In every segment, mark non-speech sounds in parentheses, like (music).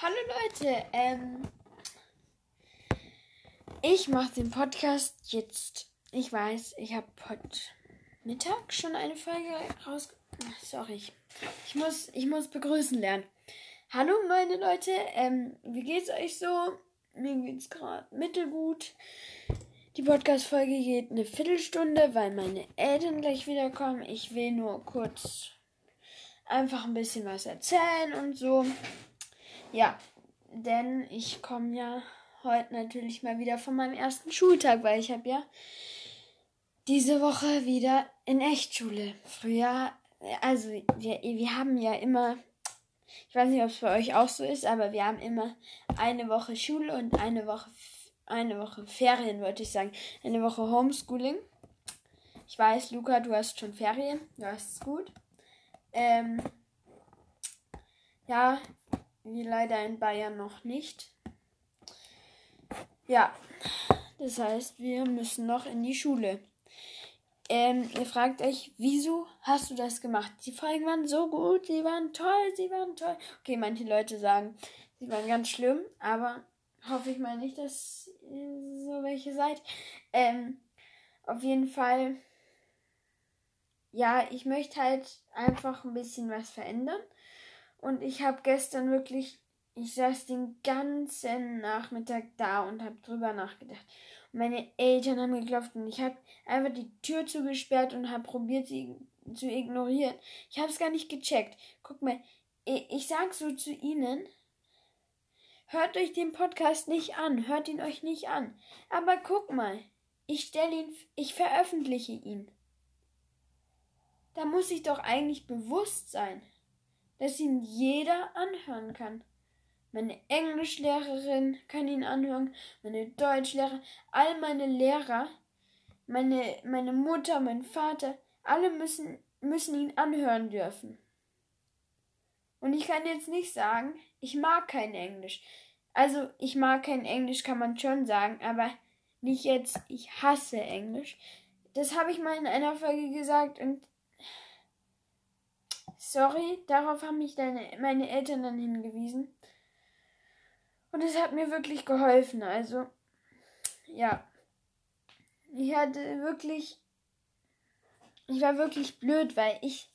Hallo Leute, ähm, ich mache den Podcast jetzt. Ich weiß, ich habe heute Mittag schon eine Folge raus. Sorry, ich muss, ich muss begrüßen lernen. Hallo meine Leute, ähm, wie geht's euch so? Mir geht's gerade mittelgut. Die Podcast-Folge geht eine Viertelstunde, weil meine Eltern gleich wiederkommen. Ich will nur kurz einfach ein bisschen was erzählen und so. Ja, denn ich komme ja heute natürlich mal wieder von meinem ersten Schultag, weil ich habe ja diese Woche wieder in Echtschule. Früher, also wir, wir haben ja immer, ich weiß nicht, ob es bei euch auch so ist, aber wir haben immer eine Woche Schule und eine Woche, eine Woche Ferien, wollte ich sagen. Eine Woche Homeschooling. Ich weiß, Luca, du hast schon Ferien, du hast es gut. Ähm, ja, leider in Bayern noch nicht. Ja, das heißt, wir müssen noch in die Schule. Ähm, ihr fragt euch, wieso hast du das gemacht? Die Folgen waren so gut, sie waren toll, sie waren toll. Okay, manche Leute sagen, sie waren ganz schlimm, aber hoffe ich mal nicht, dass ihr so welche seid. Ähm, auf jeden Fall, ja, ich möchte halt einfach ein bisschen was verändern. Und ich habe gestern wirklich, ich saß den ganzen Nachmittag da und habe drüber nachgedacht. Und meine Eltern haben geklopft und ich habe einfach die Tür zugesperrt und habe probiert, sie zu ignorieren. Ich habe es gar nicht gecheckt. Guck mal, ich, sag so zu ihnen, hört euch den Podcast nicht an, hört ihn euch nicht an. Aber guck mal, ich stelle ihn, ich veröffentliche ihn. Da muss ich doch eigentlich bewusst sein dass ihn jeder anhören kann. Meine Englischlehrerin kann ihn anhören, meine Deutschlehrer, all meine Lehrer, meine, meine Mutter, mein Vater, alle müssen, müssen ihn anhören dürfen. Und ich kann jetzt nicht sagen, ich mag kein Englisch. Also, ich mag kein Englisch, kann man schon sagen, aber nicht jetzt, ich hasse Englisch. Das habe ich mal in einer Folge gesagt und Sorry, darauf haben mich deine, meine Eltern dann hingewiesen. Und es hat mir wirklich geholfen. Also, ja. Ich hatte wirklich. Ich war wirklich blöd, weil ich.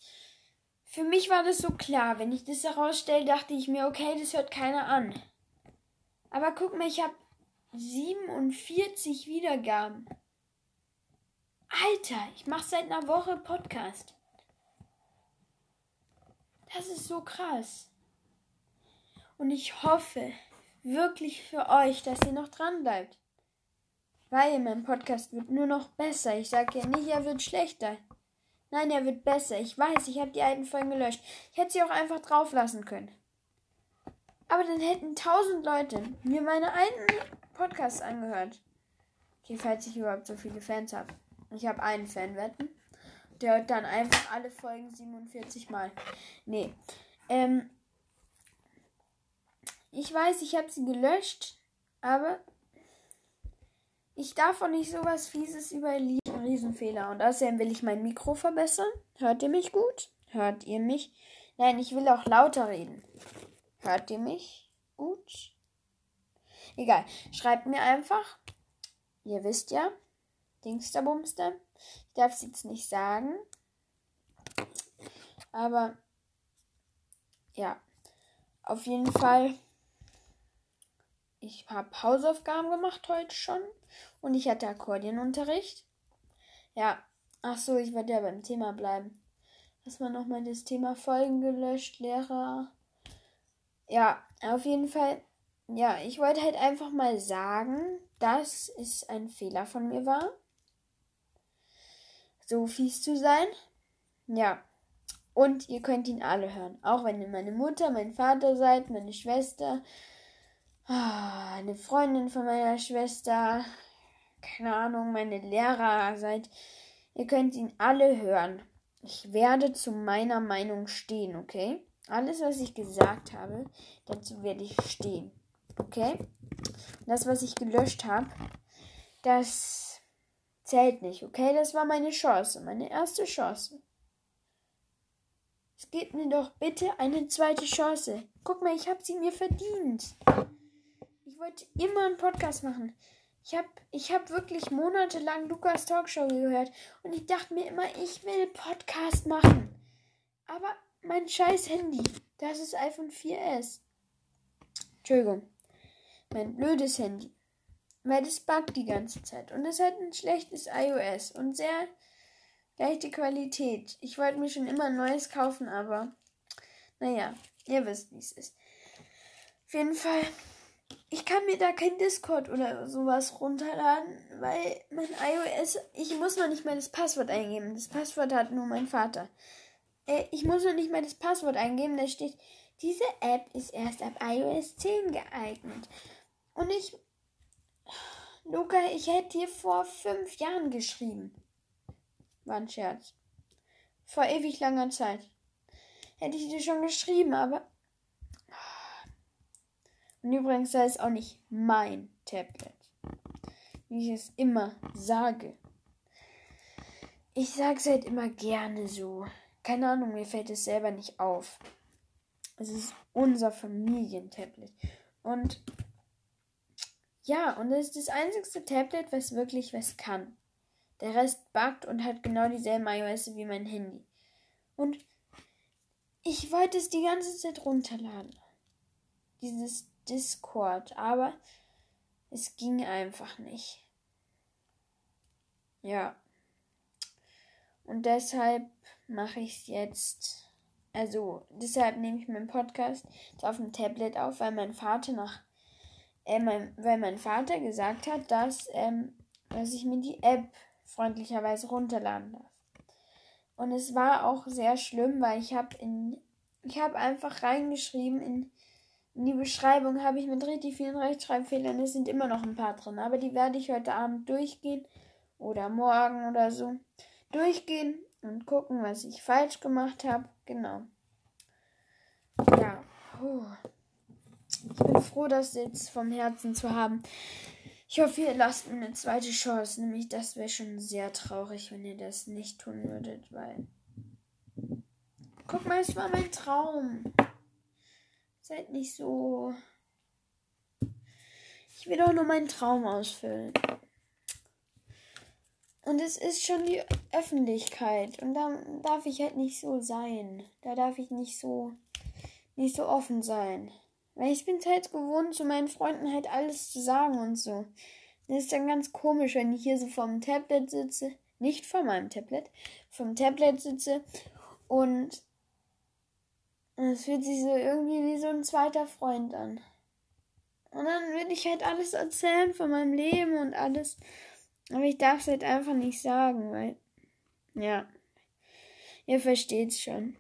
Für mich war das so klar. Wenn ich das herausstelle, dachte ich mir, okay, das hört keiner an. Aber guck mal, ich habe 47 Wiedergaben. Alter, ich mache seit einer Woche Podcast. Das ist so krass. Und ich hoffe wirklich für euch, dass ihr noch dran bleibt. Weil mein Podcast wird nur noch besser. Ich sage ja nicht, er wird schlechter. Nein, er wird besser. Ich weiß, ich habe die alten Folgen gelöscht. Ich hätte sie auch einfach drauf lassen können. Aber dann hätten tausend Leute mir meine alten Podcasts angehört. Okay, falls ich überhaupt so viele Fans habe. Ich habe einen Fan, wetten. Der hört dann einfach alle Folgen 47 Mal. Nee. Ähm. Ich weiß, ich habe sie gelöscht, aber ich darf auch nicht sowas Fieses über Riesenfehler. Und außerdem will ich mein Mikro verbessern. Hört ihr mich gut? Hört ihr mich? Nein, ich will auch lauter reden. Hört ihr mich gut? Egal. Schreibt mir einfach. Ihr wisst ja. Dingsterbumster. Ich darf es jetzt nicht sagen. Aber ja, auf jeden Fall. Ich habe Hausaufgaben gemacht heute schon und ich hatte Akkordeonunterricht. Ja, ach so, ich werde ja beim Thema bleiben. Lass mal nochmal das Thema Folgen gelöscht, Lehrer. Ja, auf jeden Fall. Ja, ich wollte halt einfach mal sagen, dass es ein Fehler von mir war so fies zu sein. Ja. Und ihr könnt ihn alle hören. Auch wenn ihr meine Mutter, mein Vater seid, meine Schwester, ah, eine Freundin von meiner Schwester, keine Ahnung, meine Lehrer seid. Ihr könnt ihn alle hören. Ich werde zu meiner Meinung stehen, okay? Alles, was ich gesagt habe, dazu werde ich stehen. Okay? Das, was ich gelöscht habe, das zählt nicht, okay? Das war meine Chance, meine erste Chance. gebt mir doch bitte eine zweite Chance. Guck mal, ich habe sie mir verdient. Ich wollte immer einen Podcast machen. Ich habe ich hab wirklich monatelang Lukas Talkshow gehört und ich dachte mir immer, ich will Podcast machen. Aber mein scheiß Handy, das ist iPhone 4S. Entschuldigung. Mein blödes Handy. Weil das buggt die ganze Zeit. Und es hat ein schlechtes iOS und sehr leichte Qualität. Ich wollte mir schon immer ein neues kaufen, aber naja, ihr wisst, wie es ist. Auf jeden Fall, ich kann mir da kein Discord oder sowas runterladen, weil mein iOS, ich muss noch nicht mal das Passwort eingeben. Das Passwort hat nur mein Vater. Äh, ich muss noch nicht mal das Passwort eingeben, da steht, diese App ist erst ab iOS 10 geeignet. Und ich, Luca, ich hätte dir vor fünf Jahren geschrieben. War ein Scherz. Vor ewig langer Zeit. Hätte ich dir schon geschrieben, aber. Und übrigens sei es auch nicht mein Tablet. Wie ich es immer sage. Ich sage es halt immer gerne so. Keine Ahnung, mir fällt es selber nicht auf. Es ist unser Familientablet. Und ja, und es ist das einzigste Tablet, was wirklich was kann. Der Rest buggt und hat genau dieselben iOS wie mein Handy. Und ich wollte es die ganze Zeit runterladen. Dieses Discord, aber es ging einfach nicht. Ja. Und deshalb mache ich es jetzt. Also, deshalb nehme ich meinen Podcast auf dem Tablet auf, weil mein Vater nach. Äh, mein, weil mein Vater gesagt hat, dass, ähm, dass ich mir die App freundlicherweise runterladen darf. Und es war auch sehr schlimm, weil ich habe in ich habe einfach reingeschrieben in, in die Beschreibung habe ich mit richtig vielen Rechtschreibfehlern, es sind immer noch ein paar drin, aber die werde ich heute Abend durchgehen oder morgen oder so durchgehen und gucken, was ich falsch gemacht habe. Genau. Ja. Puh. Ich bin froh, das jetzt vom Herzen zu haben. Ich hoffe, ihr lasst mir eine zweite Chance. Nämlich, das wäre schon sehr traurig, wenn ihr das nicht tun würdet, weil. Guck mal, es war mein Traum. Seid nicht so. Ich will doch nur meinen Traum ausfüllen. Und es ist schon die Öffentlichkeit. Und da darf ich halt nicht so sein. Da darf ich nicht so, nicht so offen sein. Weil ich bin halt gewohnt, zu meinen Freunden halt alles zu sagen und so. Das ist dann ganz komisch, wenn ich hier so vorm Tablet sitze. Nicht vor meinem Tablet. Vom Tablet sitze und es fühlt sich so irgendwie wie so ein zweiter Freund an. Und dann will ich halt alles erzählen von meinem Leben und alles. Aber ich darf es halt einfach nicht sagen, weil. Ja. Ihr versteht's schon.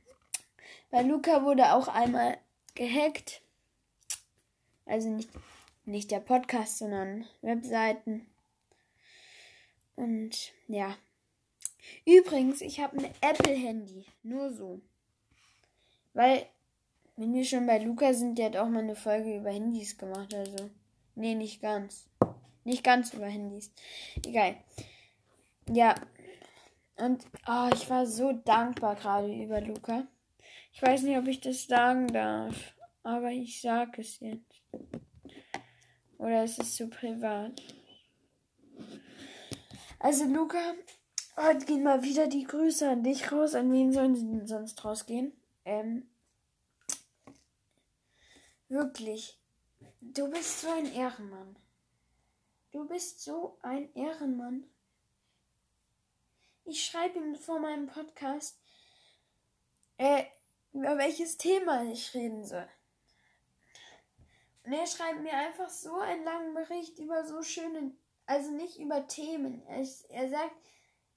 Weil Luca wurde auch einmal gehackt also nicht, nicht der Podcast, sondern Webseiten. Und ja. Übrigens, ich habe ein Apple-Handy. Nur so. Weil, wenn wir schon bei Luca sind, der hat auch mal eine Folge über Handys gemacht. Also. Nee, nicht ganz. Nicht ganz über Handys. Egal. Ja. Und oh, ich war so dankbar gerade über Luca. Ich weiß nicht, ob ich das sagen darf. Aber ich sag es jetzt. Oder ist es zu privat? Also, Luca, heute gehen mal wieder die Grüße an dich raus. An wen sollen sie denn sonst rausgehen? Ähm, wirklich, du bist so ein Ehrenmann. Du bist so ein Ehrenmann. Ich schreibe ihm vor meinem Podcast, äh, über welches Thema ich reden soll. Er schreibt mir einfach so einen langen Bericht über so schöne, also nicht über Themen. Er, er sagt,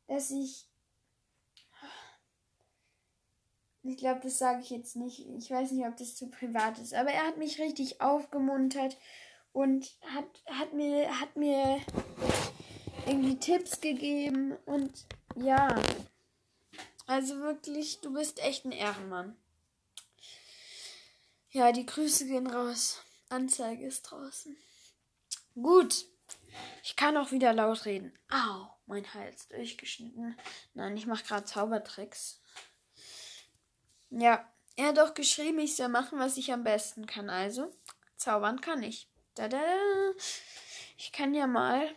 dass ich. Ich glaube, das sage ich jetzt nicht. Ich weiß nicht, ob das zu privat ist. Aber er hat mich richtig aufgemuntert und hat, hat, mir, hat mir irgendwie Tipps gegeben. Und ja. Also wirklich, du bist echt ein Ehrenmann. Ja, die Grüße gehen raus. Anzeige ist draußen. Gut. Ich kann auch wieder laut reden. Au, mein Hals durchgeschnitten. Nein, ich mache gerade Zaubertricks. Ja, er hat doch geschrieben, ich soll machen, was ich am besten kann. Also, zaubern kann ich. Da, da. Ich kann ja mal.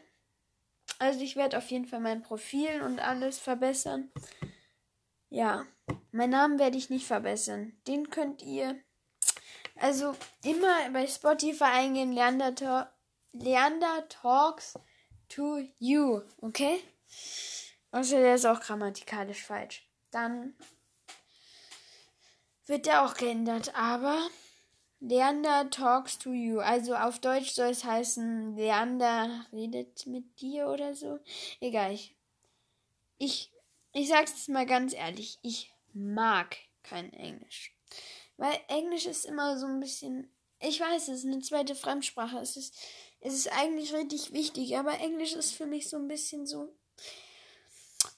Also, ich werde auf jeden Fall mein Profil und alles verbessern. Ja, mein Namen werde ich nicht verbessern. Den könnt ihr. Also, immer bei Spotify eingehen, Leander, Leander Talks to You. Okay? Also, der ist auch grammatikalisch falsch. Dann wird der auch geändert, aber Leander talks to you. Also auf Deutsch soll es heißen, Leander redet mit dir oder so. Egal. Ich, ich, ich sag's jetzt mal ganz ehrlich, ich mag kein Englisch. Weil Englisch ist immer so ein bisschen, ich weiß, es ist eine zweite Fremdsprache. Es ist, es ist eigentlich richtig wichtig, aber Englisch ist für mich so ein bisschen so,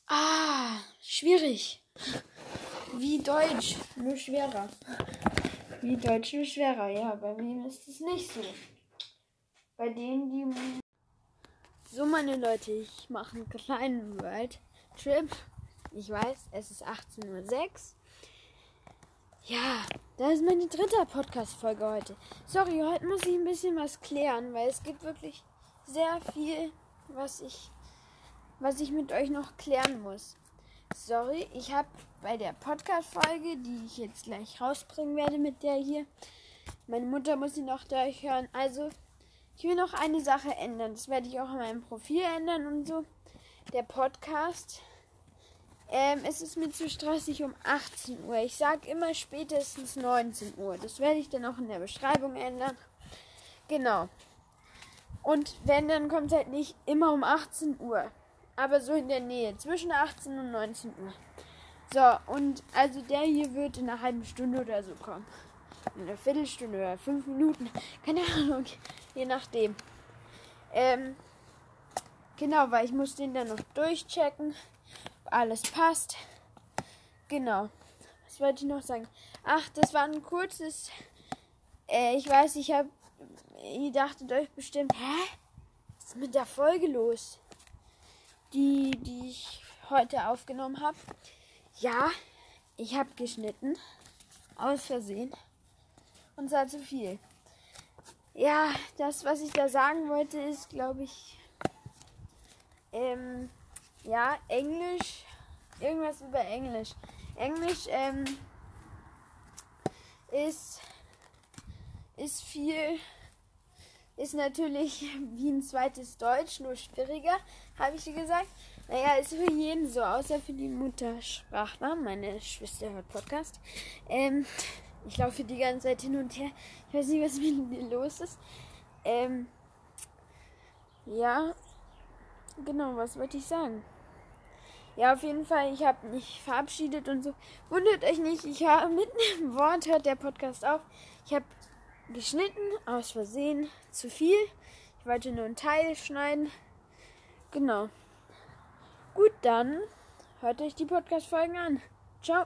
ah, schwierig. Wie Deutsch, nur schwerer. Wie Deutsch, nur schwerer. Ja, bei mir ist es nicht so. Bei denen, die. So, meine Leute, ich mache einen kleinen World Trip. Ich weiß, es ist 18.06 Uhr. Ja, das ist meine dritte Podcast-Folge heute. Sorry, heute muss ich ein bisschen was klären, weil es gibt wirklich sehr viel, was ich, was ich mit euch noch klären muss. Sorry, ich habe bei der Podcast-Folge, die ich jetzt gleich rausbringen werde mit der hier, meine Mutter muss sie noch durchhören. Also, ich will noch eine Sache ändern. Das werde ich auch in meinem Profil ändern und so. Der Podcast. Ähm, es ist mir zu stressig um 18 Uhr. Ich sage immer spätestens 19 Uhr. Das werde ich dann auch in der Beschreibung ändern. Genau. Und wenn, dann kommt halt nicht immer um 18 Uhr aber so in der Nähe, zwischen 18 und 19 Uhr. So, und also der hier wird in einer halben Stunde oder so kommen. In einer Viertelstunde oder fünf Minuten. (laughs) Keine Ahnung. Je nachdem. Ähm, genau, weil ich muss den dann noch durchchecken. Alles passt. Genau. Was wollte ich noch sagen? Ach, das war ein kurzes. Äh, ich weiß, ich habe. Ihr dachtet euch bestimmt, hä? Was ist mit der Folge los? die, die ich heute aufgenommen habe. Ja, ich habe geschnitten. Aus Versehen. Und zwar zu viel. Ja, das, was ich da sagen wollte, ist, glaube ich, ähm, ja, Englisch. Irgendwas über Englisch. Englisch, ähm, ist, ist viel ist natürlich (laughs) wie ein zweites Deutsch, nur schwieriger, habe ich gesagt. Naja, ist für jeden so, außer für die Muttersprachler. Meine Schwester hört Podcast. Ähm, ich laufe die ganze Zeit hin und her. Ich weiß nicht, was mit mir los ist. Ähm, ja, genau, was wollte ich sagen? Ja, auf jeden Fall, ich habe mich verabschiedet und so. Wundert euch nicht, ich habe (laughs) mitten im Wort hört der Podcast auf. Ich habe geschnitten, aus Versehen zu viel. Ich wollte nur einen Teil schneiden. Genau. Gut, dann hört euch die Podcast-Folgen an. Ciao.